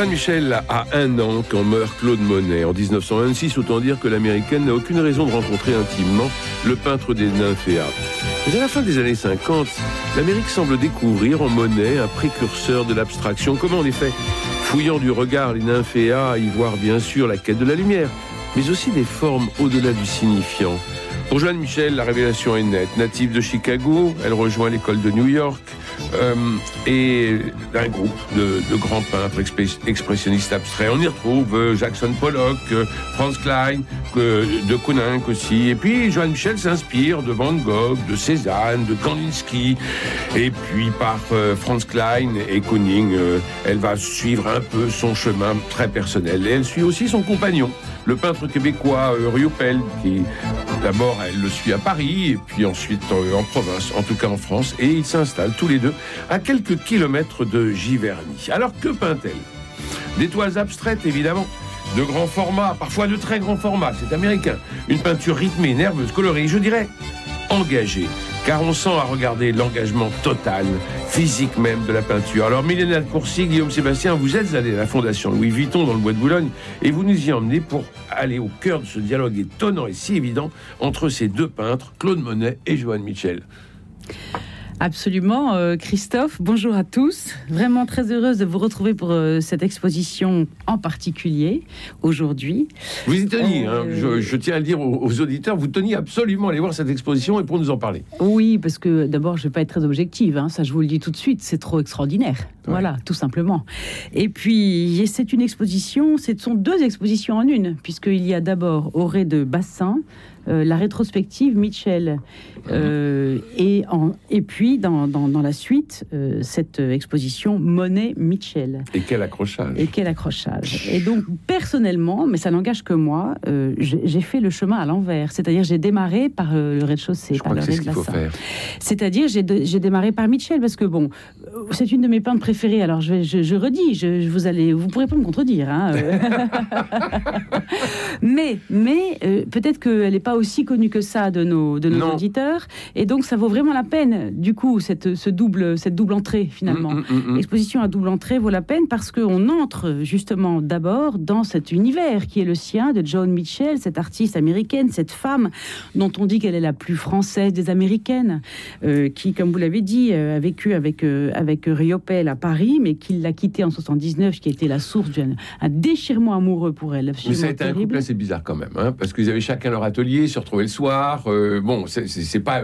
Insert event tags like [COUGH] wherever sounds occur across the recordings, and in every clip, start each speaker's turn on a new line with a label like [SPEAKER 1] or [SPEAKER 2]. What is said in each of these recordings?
[SPEAKER 1] Joan Michel a un an quand meurt Claude Monet en 1926. Autant dire que l'américaine n'a aucune raison de rencontrer intimement le peintre des nymphéas. Mais à la fin des années 50, l'Amérique semble découvrir en Monet un précurseur de l'abstraction. Comment en effet, fouillant du regard les nymphéas, y voir bien sûr la quête de la lumière, mais aussi des formes au-delà du signifiant. Pour Joanne Michel, la révélation est nette. Native de Chicago, elle rejoint l'école de New York euh, et un groupe de, grands peintres expressionnistes abstraits. On y retrouve euh, Jackson Pollock, euh, Franz Klein, de Kooninck aussi. Et puis Joanne Michel s'inspire de Van Gogh, de Cézanne, de Kandinsky. Et puis par Franz Klein et Kooning, euh, elle va suivre un peu son chemin très personnel. Et elle suit aussi son compagnon, le peintre québécois euh, Riopel, qui d'abord elle le suit à Paris, et puis ensuite euh, en province, en tout cas en France, et ils s'installent tous les deux à quelques kilomètres de Giverny. Alors que peint-elle? Des toiles abstraites, évidemment, de grands formats, parfois de très grands formats, c'est américain. Une peinture rythmée, nerveuse, colorée, je dirais engagée, car on sent à regarder l'engagement total, physique même de la peinture. Alors, Milena de Courcy, Guillaume Sébastien, vous êtes allé à la Fondation Louis Vuitton dans le Bois de Boulogne, et vous nous y emmenez pour aller au cœur de ce dialogue étonnant et si évident entre ces deux peintres, Claude Monet et Joanne Michel.
[SPEAKER 2] Absolument, euh, Christophe. Bonjour à tous. Vraiment très heureuse de vous retrouver pour euh, cette exposition en particulier aujourd'hui.
[SPEAKER 1] Vous y teniez,
[SPEAKER 2] Euh,
[SPEAKER 1] hein, je, je tiens à le dire aux, aux auditeurs, vous teniez absolument à aller voir cette exposition et pour nous en parler.
[SPEAKER 2] Oui, parce que d'abord, je vais pas être très objective, hein, ça je vous le dis tout de suite, c'est trop extraordinaire. Voilà, tout simplement. Et puis, c'est une exposition, ce sont deux expositions en une, puisqu'il y a d'abord au Ré de Bassin, euh, la rétrospective Mitchell, euh, et, en, et puis dans, dans, dans la suite, euh, cette exposition Monet-Mitchell.
[SPEAKER 1] Et quel accrochage
[SPEAKER 2] Et quel accrochage. Et donc, personnellement, mais ça n'engage que moi, j'ai fait le chemin à l'envers. C'est-à-dire, j'ai démarré par le rez-de-chaussée, par
[SPEAKER 1] crois
[SPEAKER 2] le
[SPEAKER 1] que c'est ce
[SPEAKER 2] rez de
[SPEAKER 1] qu'il faut
[SPEAKER 2] bassin.
[SPEAKER 1] faire.
[SPEAKER 2] C'est-à-dire, j'ai démarré par Mitchell parce que bon, c'est une de mes peintres préférées. Alors, je, je, je redis, je, vous allez, vous pourrez pas me contredire. hein, [LAUGHS] [LAUGHS] mais, mais peut-être qu'elle n'est pas aussi connue que ça de nos, de nos auditeurs, et donc ça vaut vraiment la peine. Du coup, cette, ce double, cette double entrée finalement.
[SPEAKER 1] Mm, mm, mm, mm.
[SPEAKER 2] L'exposition à double entrée vaut la peine parce qu'on entre justement d'abord dans cet univers qui est le sien de Joan Mitchell, cette artiste américaine, cette femme dont on dit qu'elle est la plus française des américaines, euh, qui, comme vous l'avez dit, euh, a vécu avec, euh, avec Riopel à Paris, mais qui l'a quittée en 79, qui a été la source d'un un déchirement amoureux pour elle.
[SPEAKER 1] Mais ça a été un couple assez bizarre quand même, hein, parce qu'ils avaient chacun leur atelier, se retrouvaient le soir. euh, bon, c'est- pas,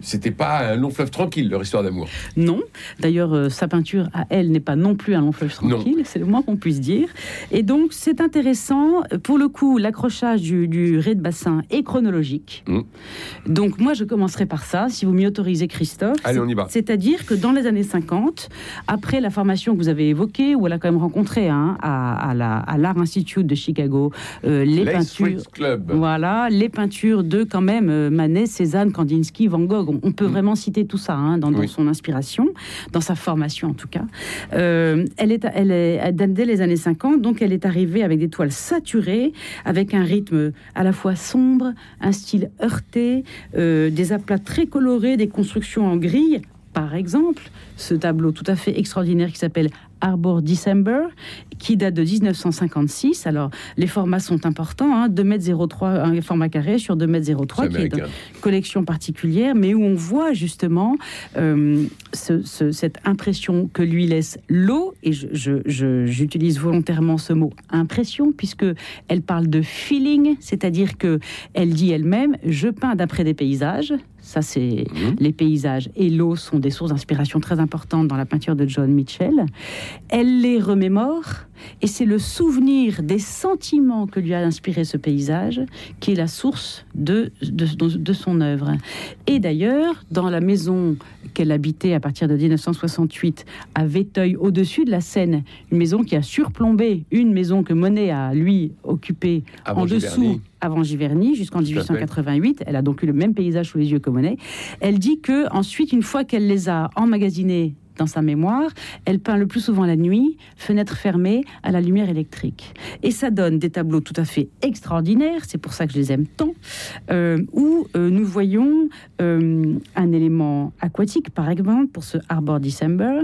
[SPEAKER 1] c'était pas un long fleuve tranquille leur histoire d'amour.
[SPEAKER 2] Non. D'ailleurs, euh, sa peinture à elle n'est pas non plus un long fleuve tranquille, c'est le moins qu'on puisse dire. Et donc, c'est intéressant. Pour le coup, l'accrochage du, du rez de bassin est chronologique.
[SPEAKER 1] Mm.
[SPEAKER 2] Donc, moi, je commencerai par ça, si vous m'y autorisez, Christophe.
[SPEAKER 1] Allez, on y va.
[SPEAKER 2] C'est-à-dire que dans les années 50, après la formation que vous avez évoquée, où elle a quand même rencontré hein, à, à la- à l'Art Institute de Chicago euh, les peintures.
[SPEAKER 1] Club.
[SPEAKER 2] Voilà, les peintures de quand même euh, Manet, Cézanne, Kandinsky, Van Gogh. On, peut
[SPEAKER 1] Mm.
[SPEAKER 2] vraiment citer tout ça hein, dans, dans
[SPEAKER 1] Oui.
[SPEAKER 2] son inspiration, dans sa formation en tout cas. Euh, elle est, elle est dès les années 50, donc elle est arrivée avec des toiles saturées, avec un rythme à la fois sombre, un style heurté, euh, des aplats très colorés, des constructions en grille. Par exemple, ce tableau tout à fait extraordinaire qui s'appelle Arbor December, qui date de 1956. Alors, les formats sont importants, hein, 2m03, un format carré sur 2m03,
[SPEAKER 1] C'est
[SPEAKER 2] qui est une collection particulière, mais où on voit justement euh, ce- ce- cette impression que lui laisse l'eau, et j'utilise volontairement ce mot impression, puisque elle parle de feeling, c'est-à-dire que elle dit elle-même, je peins d'après des paysages. Ça, c'est
[SPEAKER 1] Mhm.
[SPEAKER 2] les paysages et l'eau sont des sources d'inspiration très importantes dans la peinture de John Mitchell. Elle les remémore Et c'est le souvenir des sentiments que lui a inspiré ce paysage qui est la source de, de, de son œuvre. Et d'ailleurs, dans la maison qu'elle habitait à partir de 1968 à Véteuil, au-dessus de la Seine, une maison qui a surplombé une maison que Monet a, lui, occupée en dessous avant Giverny jusqu'en 1888. Elle a donc eu le même paysage sous les yeux que Monet. Elle dit que ensuite, une fois qu'elle les a emmagasinés dans sa mémoire, elle peint le plus souvent la nuit, fenêtre fermée, à la lumière électrique. Et ça donne des tableaux tout à fait extraordinaires, c'est pour ça que je les aime tant, euh, où euh, nous voyons euh, un élément aquatique, par exemple, pour ce Arbor December,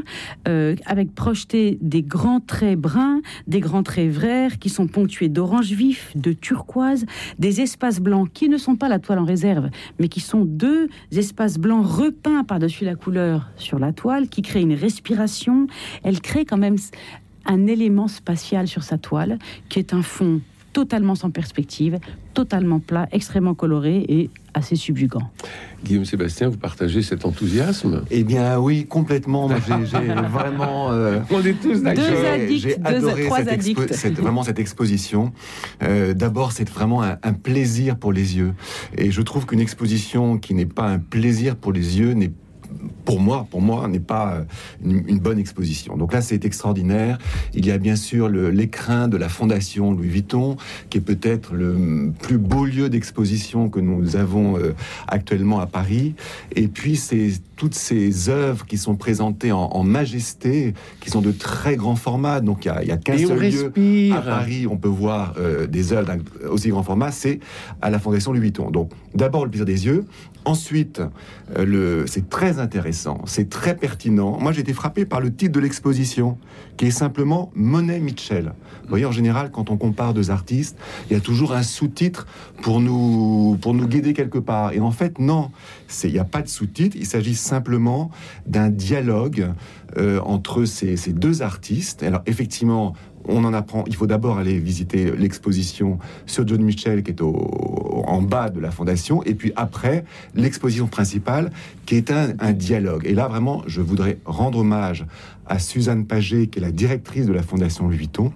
[SPEAKER 2] avec projeté des grands traits bruns, des grands traits verts qui sont ponctués d'orange vif, de turquoise, des espaces blancs qui ne sont pas la toile en réserve, mais qui sont deux espaces blancs repeints par-dessus la couleur sur la toile, qui créent une respiration, elle crée quand même un élément spatial sur sa toile qui est un fond totalement sans perspective, totalement plat, extrêmement coloré et assez subjugant.
[SPEAKER 1] Guillaume Sébastien, vous partagez cet enthousiasme?
[SPEAKER 3] Eh bien oui, complètement. J'ai [LAUGHS] vraiment...
[SPEAKER 1] Euh, On est tous d'accord.
[SPEAKER 2] J'ai adoré
[SPEAKER 3] cette, vraiment cette exposition. Euh, d'abord, c'est vraiment un, un, plaisir pour les yeux. Et je trouve qu'une exposition qui n'est pas un plaisir pour les yeux n'est pour moi, pour moi, n'est pas euh, une, bonne exposition. Donc là, c'est extraordinaire. Il y a bien sûr l'écrin de la Fondation Louis Vuitton, qui est peut-être le plus beau lieu d'exposition que nous avons euh, actuellement à Paris. Et puis, c'est toutes ces œuvres qui sont présentées en, majesté, qui sont de très grands formats. Donc, il y a, a qu'un seul lieu à Paris. On peut voir euh, des œuvres aussi grand format. C'est à la Fondation Louis Vuitton. Donc, d'abord le plaisir des yeux. Ensuite, le, c'est très intéressant c'est très pertinent. Moi, j'ai été frappé par le titre de l'exposition, qui est simplement Monet Mitchell. Vous voyez, en général, quand on compare deux artistes, il y a toujours un sous-titre pour nous, pour nous guider quelque part. Et en fait, non, il n'y a pas de sous-titre. Il s'agit simplement d'un dialogue euh, entre ces, ces deux artistes. Alors, effectivement, on en apprend. Il faut d'abord aller visiter l'exposition sur John Mitchell qui est en bas de la fondation, et puis après l'exposition principale qui est un, dialogue. Et là, vraiment, je voudrais rendre hommage à Suzanne Paget, qui est la directrice de la fondation Louis Vuitton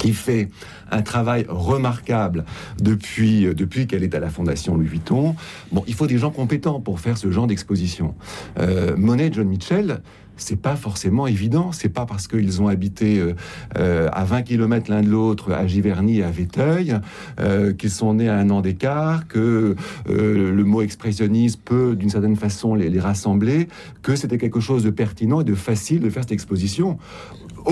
[SPEAKER 3] qui fait un travail remarquable depuis, depuis qu'elle est à la Fondation Louis Vuitton. Bon, il faut des gens compétents pour faire ce genre d'exposition. Euh, Monet John Mitchell, c'est pas forcément évident. C'est pas parce qu'ils ont habité euh, euh, à 20 km l'un de l'autre, à Giverny et à Véteuil, euh, qu'ils sont nés à un an d'écart, que le mot expressionniste peut, d'une certaine façon, les, rassembler, que c'était quelque chose de pertinent et de facile de faire cette exposition.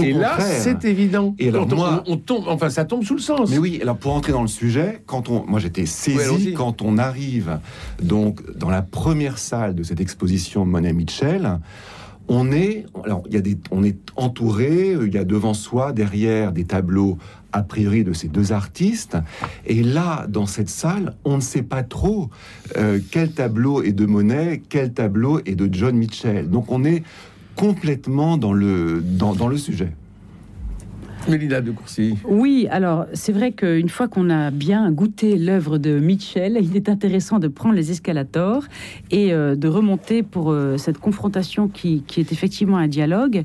[SPEAKER 1] et là, c'est évident. Et alors, moi, on, tombe, enfin, ça tombe sous le sens.
[SPEAKER 3] Mais oui, alors pour entrer dans le sujet, quand on, moi j'étais saisi quand on arrive donc dans la première salle de cette exposition Monet Mitchell on est, alors il y a des, on est entouré, il y a devant soi, derrière des tableaux a priori de ces deux artistes. Et là, dans cette salle, on ne sait pas trop euh, quel tableau est de Monet, quel tableau est de John Mitchell. Donc on est complètement dans le, dans le sujet.
[SPEAKER 1] Mélina de Courcy.
[SPEAKER 2] Oui, alors c'est vrai qu'une fois qu'on a bien goûté l'œuvre de Mitchell, il est intéressant de prendre les escalators et euh, de remonter pour euh, cette confrontation qui, qui, est effectivement un dialogue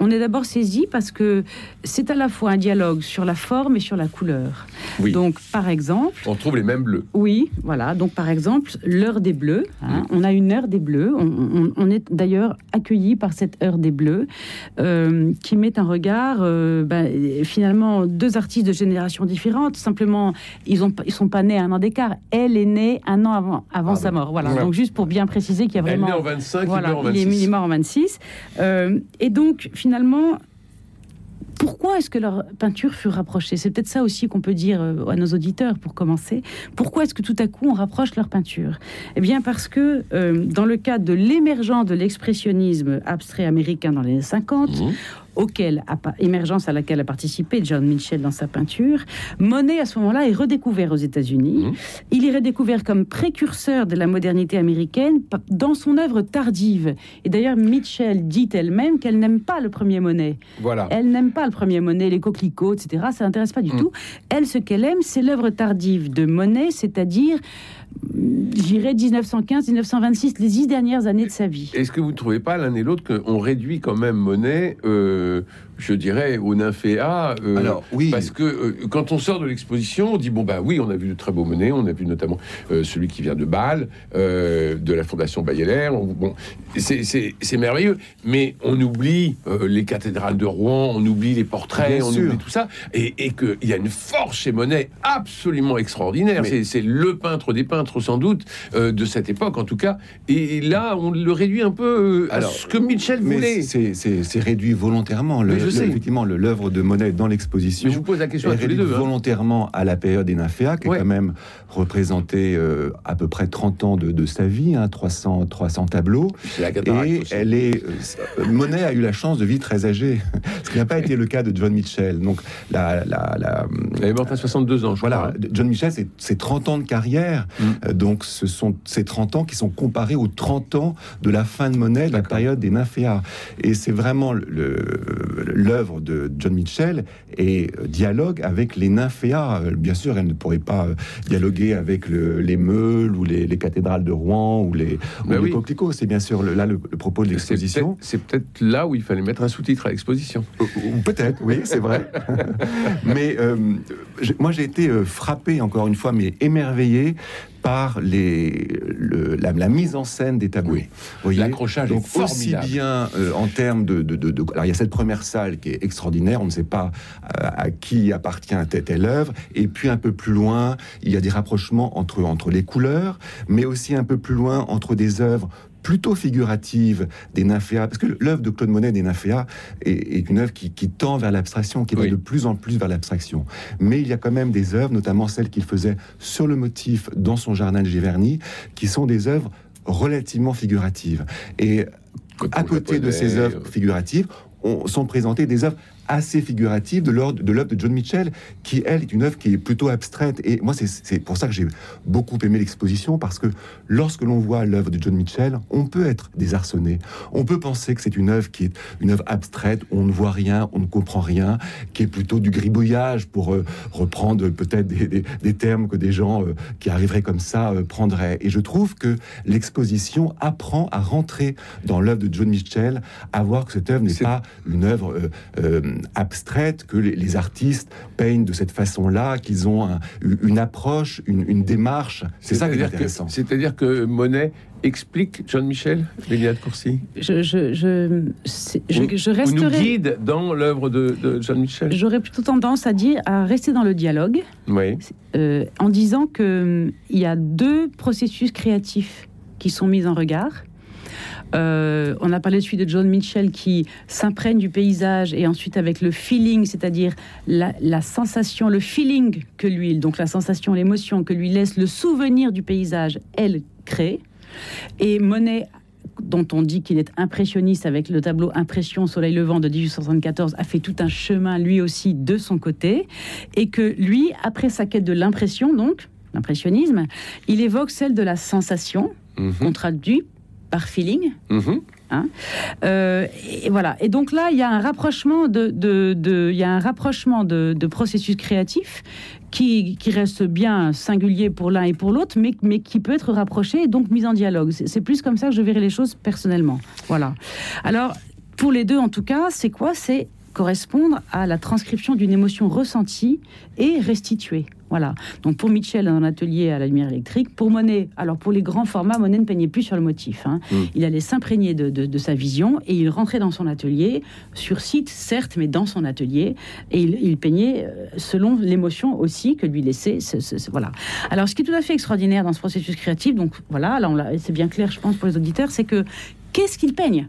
[SPEAKER 2] on est d'abord saisi parce que c'est à la fois un dialogue sur la forme et sur la couleur. Donc, par exemple...
[SPEAKER 1] On trouve les mêmes bleus.
[SPEAKER 2] Oui, voilà. Donc, par exemple, l'heure des bleus. Hein. On a une heure des bleus. On, est d'ailleurs accueilli par cette heure des bleus euh, qui met un regard, euh, ben, finalement, deux artistes de générations différentes. Simplement, ils ne ils sont pas nés un an d'écart. Elle est née un an avant, avant sa mort. Voilà. Donc, juste pour bien préciser qu'il y a vraiment...
[SPEAKER 1] Elle est en 25, voilà, il, en 26.
[SPEAKER 2] il est mort en 26. Euh, et donc, finalement, finalement, pourquoi est-ce que leur peinture fut rapprochée? C'est peut-être ça aussi qu'on peut dire euh, à nos auditeurs pour commencer. Pourquoi est-ce que tout à coup on rapproche leur peinture? Eh bien parce que euh, dans le cadre de l'émergence de l'expressionnisme abstrait américain dans les années 50, auquel, émergence à laquelle a participé John Mitchell dans sa peinture, Monet à ce moment-là est redécouvert aux États-Unis. Mmh. Il est redécouvert comme précurseur de la modernité américaine dans son œuvre tardive. Et d'ailleurs, Mitchell dit elle-même qu'elle n'aime pas le premier Monet.
[SPEAKER 1] Voilà.
[SPEAKER 2] Elle n'aime pas le premier Monet, les coquelicots, etc. Ça n'intéresse pas du mmh. tout. Elle, ce qu'elle aime, c'est l'œuvre tardive de Monet, c'est-à-dire j'irais 1915-1926, les dix dernières années de sa vie.
[SPEAKER 1] Est-ce que vous ne trouvez pas l'un et l'autre qu'on réduit quand même Monet, euh, je dirais, au nymphéa euh,
[SPEAKER 3] Alors, oui.
[SPEAKER 1] Parce que euh, quand on sort de l'exposition, on dit bon, bah oui, on a vu de très beaux Monet, on a vu notamment euh, celui qui vient de Bâle, euh, de la Fondation Bayeler. On- Bon, c'est- merveilleux, mais on oublie les cathédrales de Rouen, on oublie les portraits,
[SPEAKER 3] Bien
[SPEAKER 1] on
[SPEAKER 3] sûr.
[SPEAKER 1] oublie tout ça, et, et qu'il y a une force chez Monet absolument extraordinaire. C'est- le peintre des peintres, sans doute, de cette époque en tout cas. Et là, on le réduit un peu à
[SPEAKER 3] Alors,
[SPEAKER 1] ce que Mitchell
[SPEAKER 3] Mais
[SPEAKER 1] voulait.
[SPEAKER 3] c'est- réduit volontairement. Le-
[SPEAKER 1] sais.
[SPEAKER 3] effectivement, l'œuvre de Monet dans l'exposition
[SPEAKER 1] je vous pose la question à tous les hein.
[SPEAKER 3] volontairement à la période des nymphéas, qui
[SPEAKER 1] Ouais.
[SPEAKER 3] est quand même représentée euh, à peu près 30 ans de, de sa vie, hein, 300, 300 tableaux.
[SPEAKER 1] La
[SPEAKER 3] Et
[SPEAKER 1] aussi.
[SPEAKER 3] elle est. euh, Monet a eu la chance de vivre très âgé, [LAUGHS] ce qui n'a pas été le cas de John Mitchell. Donc, la, la, la-
[SPEAKER 1] Elle est morte à 62 ans, je
[SPEAKER 3] voilà,
[SPEAKER 1] crois.
[SPEAKER 3] John Mitchell, c'est- c'est 30 ans de carrière.
[SPEAKER 1] Mm.
[SPEAKER 3] Euh, donc, ce sont ces 30 ans qui sont comparés aux 30 ans de la fin de Monet, de la période des nymphéas. Et c'est vraiment le- le- l'œuvre de John Mitchell et euh, dialogue avec les nymphéas. Euh, Bien sûr, elle ne pourrait pas euh, dialoguer avec le- les meules ou les, les cathédrales de Rouen ou les, ou
[SPEAKER 1] Ben
[SPEAKER 3] les coquelicots. C'est bien sûr le- là le, le propos de l'exposition.
[SPEAKER 1] C'est peut-être là où il fallait mettre un sous-titre à l'exposition.
[SPEAKER 3] Peut-être, oui, c'est vrai. [LAUGHS] mais euh, moi, j'ai été frappé, encore une fois, mais émerveillé par les, le- la, la mise en scène des tableaux.
[SPEAKER 1] Oui. L'accrochage est
[SPEAKER 3] Donc, aussi
[SPEAKER 1] formidable.
[SPEAKER 3] bien euh, en termes de, de, de- de- Alors, il y a cette première salle qui est extraordinaire. On ne sait pas euh, à qui appartient telle, telle œuvre. Et puis, un peu plus loin, il y a des rapprochements entre, entre les couleurs, mais aussi un peu plus loin entre des œuvres plutôt figuratives des nymphéas, parce que l'œuvre de Claude Monet des nymphéas est, est une œuvre qui, qui tend vers l'abstraction, qui va
[SPEAKER 1] Oui.
[SPEAKER 3] de plus en plus vers l'abstraction. Mais il y a quand même des œuvres, notamment celles qu'il faisait sur le motif dans son jardin de Giverny, qui sont des œuvres relativement figuratives. Et à côté de ces
[SPEAKER 1] euh,
[SPEAKER 3] œuvres figuratives, on, sont présentées des œuvres assez figuratives de l'œuvre de John Mitchell, qui elle est une œuvre qui est plutôt abstraite. Et moi, c'est- pour ça que j'ai beaucoup aimé l'exposition, parce que lorsque l'on voit l'œuvre de John Mitchell, on peut être désarçonné. On peut penser que c'est une œuvre qui est une œuvre abstraite, on ne voit rien, on ne comprend rien, qui est plutôt du gribouillage, pour euh, reprendre peut-être des, des- des termes que des gens euh, qui arriveraient comme ça euh, prendraient. Et je trouve que l'exposition apprend à rentrer dans l'œuvre de John Mitchell, à voir que cette œuvre n'est pas une œuvre abstraite, que les, les artistes peignent de cette façon-là, qu'ils ont un- une approche, une, une démarche. C'est ça qui est
[SPEAKER 1] C'est-à-dire que-
[SPEAKER 3] intéressant.
[SPEAKER 1] C'est-à-dire que Monet explique John Michel, Lélia de Courcy?
[SPEAKER 2] Je, je, je, je, je
[SPEAKER 1] Ou nous
[SPEAKER 2] resterai.
[SPEAKER 1] guide dans l'œuvre de, de John Michel.
[SPEAKER 2] J'aurais plutôt tendance à dire à rester dans le dialogue
[SPEAKER 1] Oui.
[SPEAKER 2] euh, en disant que hum, il y a deux processus créatifs qui sont mis en regard. Euh, on a parlé de celui de John Mitchell qui s'imprègne du paysage et ensuite avec le feeling, c'est-à-dire la, la sensation, le feeling que lui, donc la sensation, l'émotion que lui laisse le souvenir du paysage, elle crée. Et Monet dont on dit qu'il est impressionniste avec le tableau Impression Soleil levant de 1874, a fait tout un chemin lui aussi de son côté, et que lui, après sa quête de l'impression, donc l'impressionnisme, il évoque celle de la sensation,
[SPEAKER 1] Mhm.
[SPEAKER 2] qu'on traduit par feeling.
[SPEAKER 1] Mhm.
[SPEAKER 2] Euh, et voilà. Et donc là, il y a un rapprochement de, de, de- il y a un rapprochement de, de processus créatifs qui, qui reste bien singulier pour l'un et pour l'autre, mais, mais qui peut être rapproché et donc mis en dialogue. C'est c'est plus comme ça que je verrai les choses personnellement. Voilà. Alors, pour les deux, en tout cas, c'est quoi? C'est correspondre à la transcription d'une émotion ressentie et restituée. Voilà. Donc pour Mitchell, un atelier à la lumière électrique. Pour Monet, alors pour les grands formats, Monet ne peignait plus sur le motif. hein.
[SPEAKER 1] Mm.
[SPEAKER 2] Il allait s'imprégner de, de- de sa vision et il rentrait dans son atelier, sur site certes, mais dans son atelier, et il, il peignait euh, selon l'émotion aussi que lui laissait. ce- ce- ce- voilà. Alors ce qui est tout à fait extraordinaire dans ce processus créatif, donc voilà, là c'est bien clair, je pense pour les auditeurs, c'est que qu'est-ce qu'il peigne?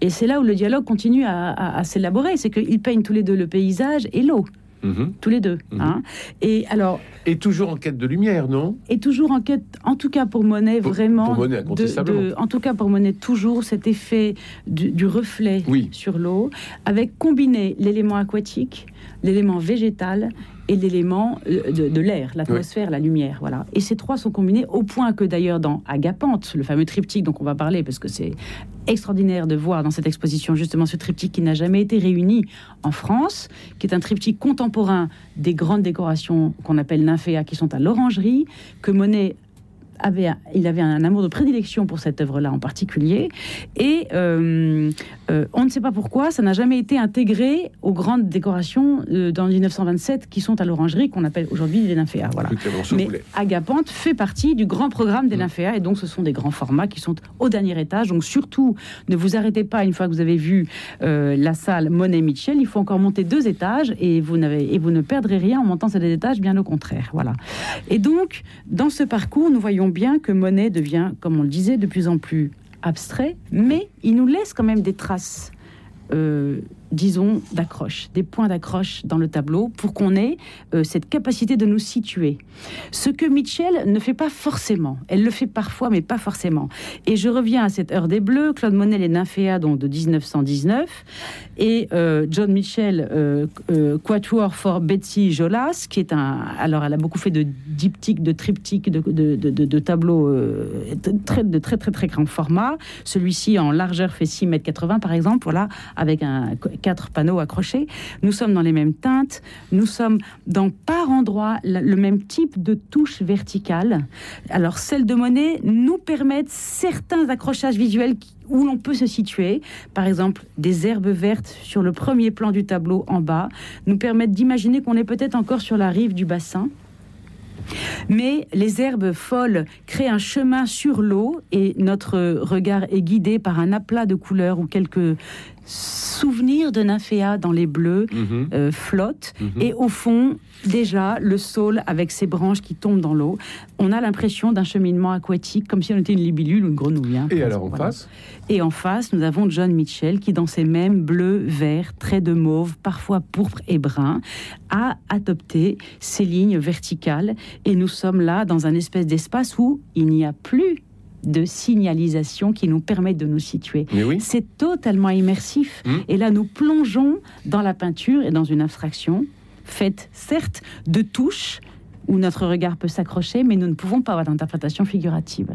[SPEAKER 2] Et c'est là où le dialogue continue à, à- à s'élaborer, c'est qu'ils peignent tous les deux le paysage et l'eau,
[SPEAKER 1] Mhm.
[SPEAKER 2] tous les deux.
[SPEAKER 1] Mhm.
[SPEAKER 2] hein. Et alors,
[SPEAKER 1] Et toujours en quête de lumière, non?
[SPEAKER 2] et toujours en quête, en tout cas pour Monet,
[SPEAKER 1] Pour-
[SPEAKER 2] vraiment.
[SPEAKER 1] pour Monet,
[SPEAKER 2] de-
[SPEAKER 1] incontestablement.
[SPEAKER 2] de- en tout cas pour Monet, toujours cet effet du, du reflet
[SPEAKER 1] Oui.
[SPEAKER 2] sur l'eau, avec combiné l'élément aquatique, l'élément végétal et l'élément euh, de, de l'air, l'atmosphère, la lumière. Voilà. Et ces trois sont combinés au point que d'ailleurs dans Agapante, le fameux triptyque dont on va parler, parce que c'est extraordinaire de voir dans cette exposition justement ce triptyque qui n'a jamais été réuni en France, qui est un triptyque contemporain des grandes décorations qu'on appelle nymphéas, qui sont à l'orangerie, que Monet avait, il avait un amour de prédilection pour cette œuvre-là en particulier. Et euh, euh, on ne sait pas pourquoi, ça n'a jamais été intégré aux grandes décorations euh, dans 1927 qui sont à l'orangerie, qu'on appelle aujourd'hui les nymphéas. Voilà. Mais Agapante fait partie du grand programme des mm. nymphéas, et donc ce sont des grands formats qui sont au dernier étage. Donc surtout, ne vous arrêtez pas une fois que vous avez vu la salle Monet Mitchell, il faut encore monter deux étages, et vous, n'avez, et vous ne perdrez rien en montant ces deux étages, bien au contraire. Voilà. Et donc, dans ce parcours, nous voyons bien que Monet devient, comme on le disait, de plus en plus abstrait, mais il nous laisse quand même des traces euh, disons, d'accroche, des points d'accroche dans le tableau pour qu'on ait euh, cette capacité de nous situer. Ce que Mitchell ne fait pas forcément. Elle le fait parfois, mais pas forcément. Et je reviens à cette heure des Bleus, Claude Monet, les Nymphéas, donc de 1919, et euh, John Mitchell, euh, Quatuor for Betsy Jolas, qui est un... Alors, elle a beaucoup fait de diptyques, de triptyques, de, de, de, tableaux très, de très, très, très grand format. Celui-ci, en largeur, fait 6 mètres 80, par exemple, voilà, avec un quatre panneaux accrochés. Nous sommes dans les mêmes teintes. Nous sommes dans par endroit le même type de touche verticale. Alors, celles de Monet nous permettent certains accrochages visuels où l'on peut se situer. Par exemple, des herbes vertes sur le premier plan du tableau en bas nous permettent d'imaginer qu'on est peut-être encore sur la rive du bassin. Mais les herbes folles créent un chemin sur l'eau et notre regard est guidé par un aplat de couleurs ou quelques souvenirs de nymphéa dans les bleus mhm. euh, flotte mhm. et au fond déjà le saule avec ses branches qui tombent dans l'eau. On a l'impression d'un cheminement aquatique comme si on était une libellule ou une grenouille hein,
[SPEAKER 1] et alors en face
[SPEAKER 2] et en face nous avons John Mitchell qui dans ses mêmes bleus verts traits de mauve parfois pourpre et brun a adopté ces lignes verticales. Et nous sommes là dans un espèce d'espace où il n'y a plus de signalisation qui nous permet de nous situer. C'est totalement immersif. Mmh. Et là, nous plongeons dans la peinture et dans une abstraction faite, certes, de touches où notre regard peut s'accrocher, mais nous ne pouvons pas avoir d'interprétation figurative.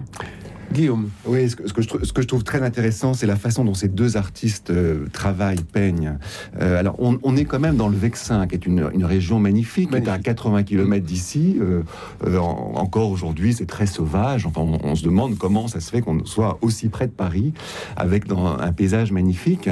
[SPEAKER 1] Guillaume.
[SPEAKER 3] Oui, ce que, ce que, je, ce que je trouve très intéressant, c'est la façon dont ces deux artistes euh, travaillent, peignent. Euh, alors, on, on, est quand même dans le Vexin, qui est une, une région magnifique, qui est à 80 km d'ici. Euh, encore aujourd'hui, c'est très sauvage. Enfin, on, se demande comment ça se fait qu'on soit aussi près de Paris, avec dans un paysage magnifique.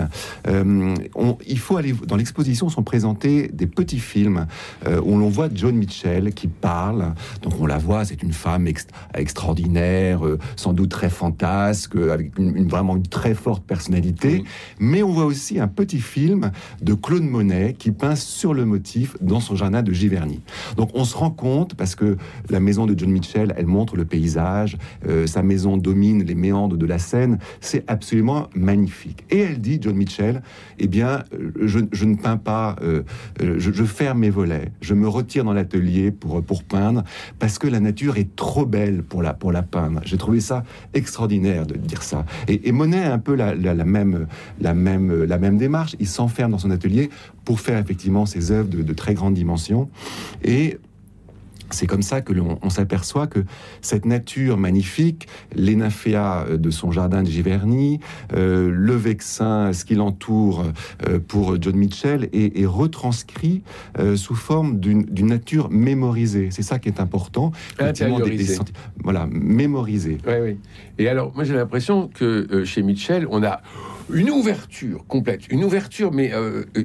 [SPEAKER 3] On, il faut aller dans l'exposition sont présentés des petits films où l'on voit John Mitchell qui parle. Donc, on la voit, c'est une femme extraordinaire, sans doute très fantasque, avec une, vraiment une très forte personnalité. Mais on voit aussi un petit film de Claude Monet qui peint sur le motif dans son jardin de Giverny. Donc on se rend compte, parce que la maison de John Mitchell, elle montre le paysage, euh, sa maison domine les méandres de la Seine, c'est absolument magnifique. Et elle dit, John Mitchell, eh bien, je, ne peins pas, euh, je, je, ferme mes volets, je me retire dans l'atelier pour, pour peindre, parce que la nature est trop belle pour la, pour la peindre. J'ai trouvé ça extraordinaire de dire ça. Et, Monet a un peu la, même, la, même, la même démarche. Il s'enferme dans son atelier pour faire effectivement ses œuvres de, de très grande dimension. Et c'est comme ça que l'on s'aperçoit que cette nature magnifique, les nymphéas euh, de son jardin de Giverny, euh, le vexin, ce qui l'entoure euh, pour John Mitchell, est, retranscrit sous forme d'une nature mémorisée. C'est ça qui est important. voilà, mémorisée.
[SPEAKER 1] Oui, oui. Et alors, moi j'ai l'impression que chez Mitchell, on a une ouverture complète, une ouverture, mais euh, euh,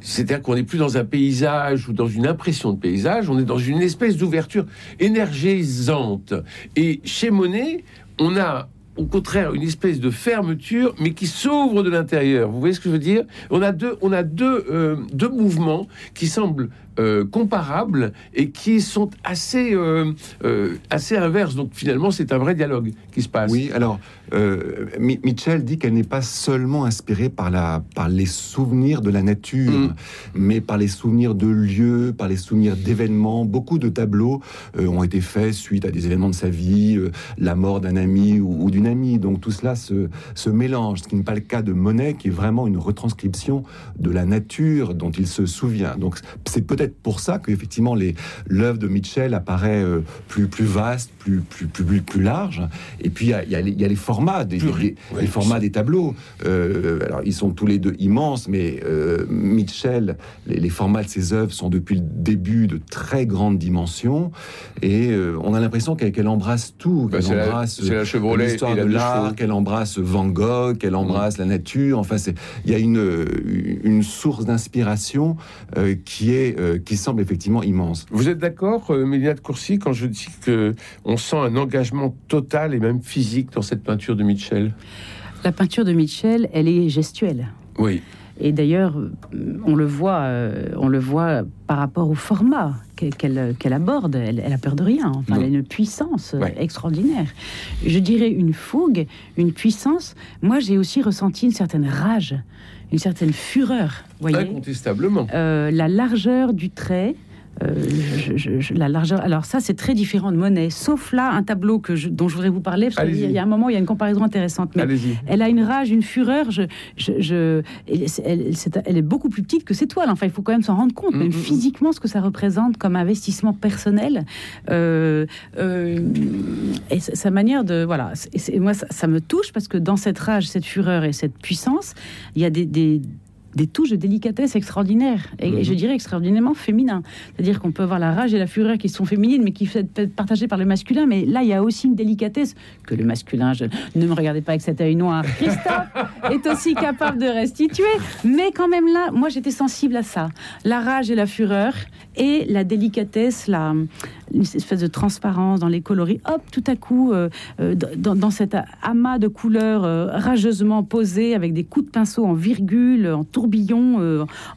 [SPEAKER 1] c'est-à-dire qu'on n'est plus dans un paysage ou dans une impression de paysage, on est dans une espèce d'ouverture énergisante. Et chez Monet, on a au contraire une espèce de fermeture, mais qui s'ouvre de l'intérieur. Vous voyez ce que je veux dire? On a deux, on a deux, euh, deux mouvements qui semblent euh, comparables et qui sont assez, euh, euh, assez inverses. Donc finalement, c'est un vrai dialogue qui se passe.
[SPEAKER 3] Oui, alors Mitchell dit qu'elle n'est pas seulement inspirée par, la, par les souvenirs de la nature, mm. mais par les souvenirs de lieux, par les souvenirs d'événements. Beaucoup de tableaux ont été faits suite à des événements de sa vie, la mort d'un ami ou, d'une amie. Donc tout cela se, se mélange, ce qui n'est pas le cas de Monet, qui est vraiment une retranscription de la nature dont il se souvient. Donc c'est peut-être peut-être pour ça qu'effectivement l'œuvre de Mitchell apparaît euh, plus, plus vaste, plus, plus, plus, plus large. Et puis il y a, les formats, des, les formats des tableaux. Euh, alors ils sont tous les deux immenses, mais euh, Mitchell, les, formats de ses œuvres sont depuis le début de très grandes dimensions. Et on a l'impression qu'elle embrasse tout.
[SPEAKER 1] Bah, qu'elle embrasse
[SPEAKER 3] l'histoire de l'art, qu'elle embrasse Van Gogh, qu'elle embrasse la nature. Enfin, il y a une, une source d'inspiration qui est qui semble effectivement immense.
[SPEAKER 1] Vous êtes d'accord, euh, Mélina de Courcy, quand je dis que on sent un engagement total et même physique dans cette peinture de Mitchell?
[SPEAKER 2] La peinture de Mitchell, elle est gestuelle.
[SPEAKER 1] Oui.
[SPEAKER 2] Et d'ailleurs, on le voit, euh, on le voit par rapport au format qu'elle aborde. Elle, a peur de rien. Enfin, elle a une puissance extraordinaire. Je dirais une fougue, une puissance. Moi, j'ai aussi ressenti une certaine rage une certaine fureur. Voyez
[SPEAKER 1] Incontestablement.
[SPEAKER 2] Euh, la largeur du trait, euh, la largeur. Alors ça, c'est très différent de Monet, sauf là un tableau que dont je voudrais vous parler. Parce qu'il y a un moment, il y a une comparaison intéressante. Mais elle a une rage, une fureur. Je, je, elle, est, beaucoup plus petite que ses toiles. Enfin, il faut quand même s'en rendre compte, même mm, mm, mm. physiquement, ce que ça représente comme investissement personnel. Euh, euh, et sa manière de voilà. Et moi, ça, me touche parce que dans cette rage, cette fureur et cette puissance, il y a des des touches de délicatesse extraordinaires, et, je mhm. dirais extraordinairement féminin. C'est-à-dire qu'on peut voir la rage et la fureur qui sont féminines, mais qui sont partagées par le masculin. Mais là, il y a aussi une délicatesse que le masculin, je, ne me regardez pas avec cet œil noir, [LAUGHS] Christophe est aussi capable de restituer. Mais quand même là, moi, j'étais sensible à ça. La rage et la fureur, et la délicatesse, la, une espèce de transparence dans les coloris. Hop, tout à coup, euh, euh, dans, cet amas de couleurs euh, rageusement posées, avec des coups de pinceau en virgule, en tourbillon,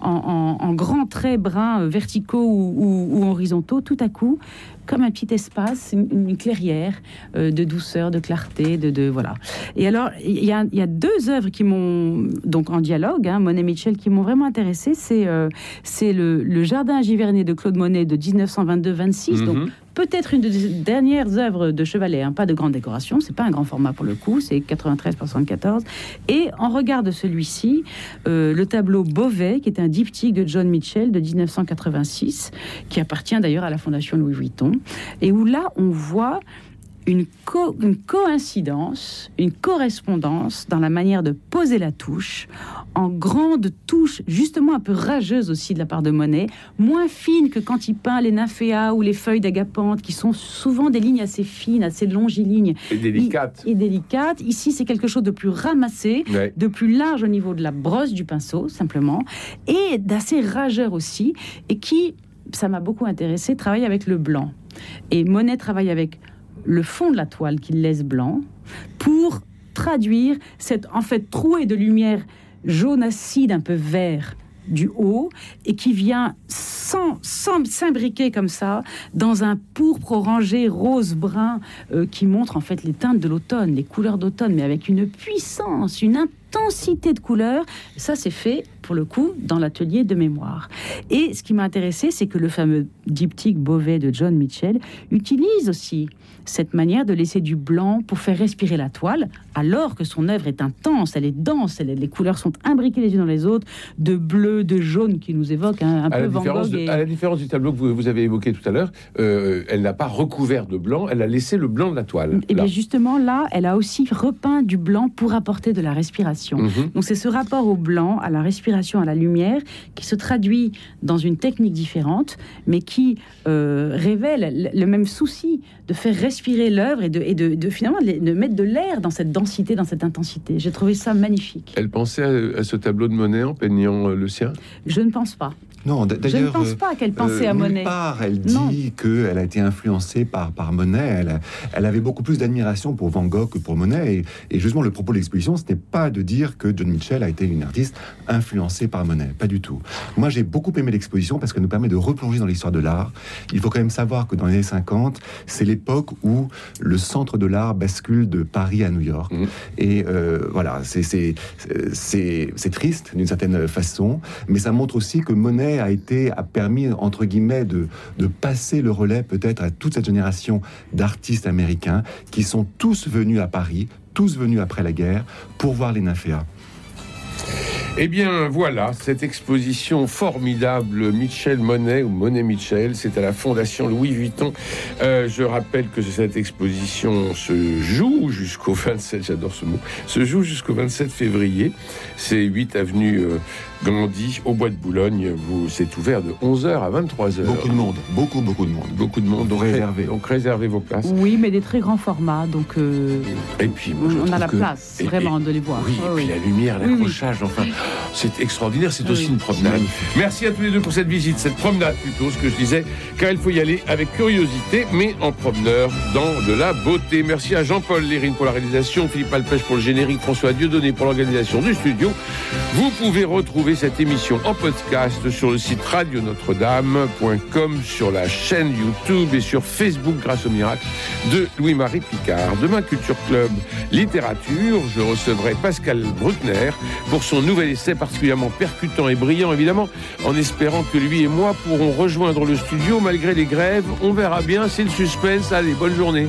[SPEAKER 2] en, grands traits bruns verticaux ou, horizontaux, tout à coup, comme un petit espace, une, clairière de douceur, de clarté, de, voilà. Et alors, il y, a, deux œuvres qui m'ont donc en dialogue, hein, Monet Mitchell, qui m'ont vraiment intéressé. C'est le, le, Jardin à Giverny de Claude Monet de 1922-26, donc Mhm. Peut-être une des dernières œuvres de Chevalet, hein, pas de grande décoration, c'est pas un grand format pour le coup, c'est 93 par 74. Et en regard de celui-ci, euh, le tableau Beauvais, qui est un diptyque de John Mitchell de 1986, qui appartient d'ailleurs à la Fondation Louis Vuitton, et où là on voit une, une, coïncidence, une correspondance dans la manière de poser la touche, en grande touche, justement un peu rageuse aussi de la part de Monet, moins fine que quand il peint les nymphéas ou les feuilles d'agapante, qui sont souvent des lignes assez fines, assez longilignes.
[SPEAKER 1] Et délicates.
[SPEAKER 2] Et délicates. Ici, c'est quelque chose de plus ramassé, de plus large au niveau de la brosse du pinceau, simplement, et d'assez rageur aussi, et qui, ça m'a beaucoup intéressé, travaille avec le blanc. Et Monet travaille avec le fond de la toile qu'il laisse blanc pour traduire cette en fait trouée de lumière jaune acide un peu vert du haut et qui vient sans, s'imbriquer comme ça dans un pourpre orangé rose brun euh, qui montre en fait les teintes de l'automne, les couleurs d'automne, mais avec une puissance, une intensité de couleurs. Ça, c'est fait pour le coup dans l'atelier de mémoire. Et ce qui m'a intéressé, c'est que le fameux diptyque Beauvais de John Mitchell utilise aussi cette manière de laisser du blanc pour faire respirer la toile, alors que son œuvre est intense, elle est dense, les couleurs sont imbriquées les unes dans les autres, de bleu, de jaune qui nous évoquent un, peu Van Gogh.
[SPEAKER 1] À la différence du tableau que vous, avez évoqué tout à l'heure, euh, elle n'a pas recouvert de blanc, elle a laissé le blanc de la toile.
[SPEAKER 2] Et bien justement là, elle a aussi repeint du blanc pour apporter de la respiration. Mhm. Donc c'est ce rapport au blanc, à la respiration, à la lumière, qui se traduit dans une technique différente, mais qui euh, révèle le même souci de faire respirer l'œuvre et, de, et de, finalement de, mettre de l'air dans cette densité, dans cette intensité. J'ai trouvé ça magnifique.
[SPEAKER 1] Elle pensait à, ce tableau de Monet en peignant euh, le sien?
[SPEAKER 2] Je ne pense pas.
[SPEAKER 3] Non,
[SPEAKER 2] Je ne pense pas qu'elle pensait à euh, Monet.
[SPEAKER 3] Part, elle dit qu'elle a été influencée par, par Monet. Elle, elle avait beaucoup plus d'admiration pour Van Gogh que pour Monet. Et, justement, le propos de l'exposition, ce n'est pas de dire que John Mitchell a été une artiste influencée par Monet. Pas du tout. Moi, j'ai beaucoup aimé l'exposition parce qu'elle nous permet de replonger dans l'histoire de l'art. Il faut quand même savoir que dans les années 50, c'est l'époque où le centre de l'art bascule de Paris à New York. Mmh. Et euh, voilà, c'est triste d'une certaine façon, mais ça montre aussi que Monet a été a permis entre guillemets de, de passer le relais peut-être à toute cette génération d'artistes américains qui sont tous venus à Paris, tous venus après la guerre pour voir les nymphéas.
[SPEAKER 1] Eh bien, voilà, cette exposition formidable, Michel Monet, ou Monet Michel, c'est à la Fondation Louis Vuitton. Euh, je rappelle que cette exposition se joue jusqu'au [LAUGHS] 27, j'adore ce mot, se joue jusqu'au 27 février. C'est 8 avenue euh, Gandhi, au Bois de Boulogne. Vous, c'est ouvert de 11h à 23h.
[SPEAKER 3] Beaucoup de monde, beaucoup, beaucoup de monde.
[SPEAKER 1] Beaucoup de monde, donc réservez, donc réservez vos places.
[SPEAKER 2] Oui, mais des très grands formats, donc euh,
[SPEAKER 1] Et puis, moi,
[SPEAKER 2] on a la
[SPEAKER 1] que-
[SPEAKER 2] place
[SPEAKER 1] et-
[SPEAKER 2] vraiment
[SPEAKER 1] et-
[SPEAKER 2] de les voir. Oui,
[SPEAKER 1] et puis
[SPEAKER 2] oui.
[SPEAKER 1] la lumière,
[SPEAKER 2] Oui, oui.
[SPEAKER 1] l'accrochage, enfin, c'est extraordinaire. C'est
[SPEAKER 2] Oui.
[SPEAKER 1] aussi une promenade. Merci à tous les deux pour cette visite, cette promenade plutôt, ce que je disais, car il faut y aller avec curiosité, mais en promeneur dans de la beauté. Merci à Jean-Paul Lérine pour la réalisation, Philippe Alpêche pour le générique, François Dieudonné pour l'organisation du studio. Vous pouvez retrouver cette émission en podcast sur le site radionotre-dame.com, sur la chaîne YouTube et sur Facebook grâce au miracle de Louis-Marie Picard. Demain, Culture Club Littérature, je recevrai Pascal Bruckner pour son nouvel essai particulièrement percutant et brillant, évidemment, en espérant que lui et moi pourrons rejoindre le studio malgré les grèves. On verra bien, c'est le suspense. Allez, bonne journée.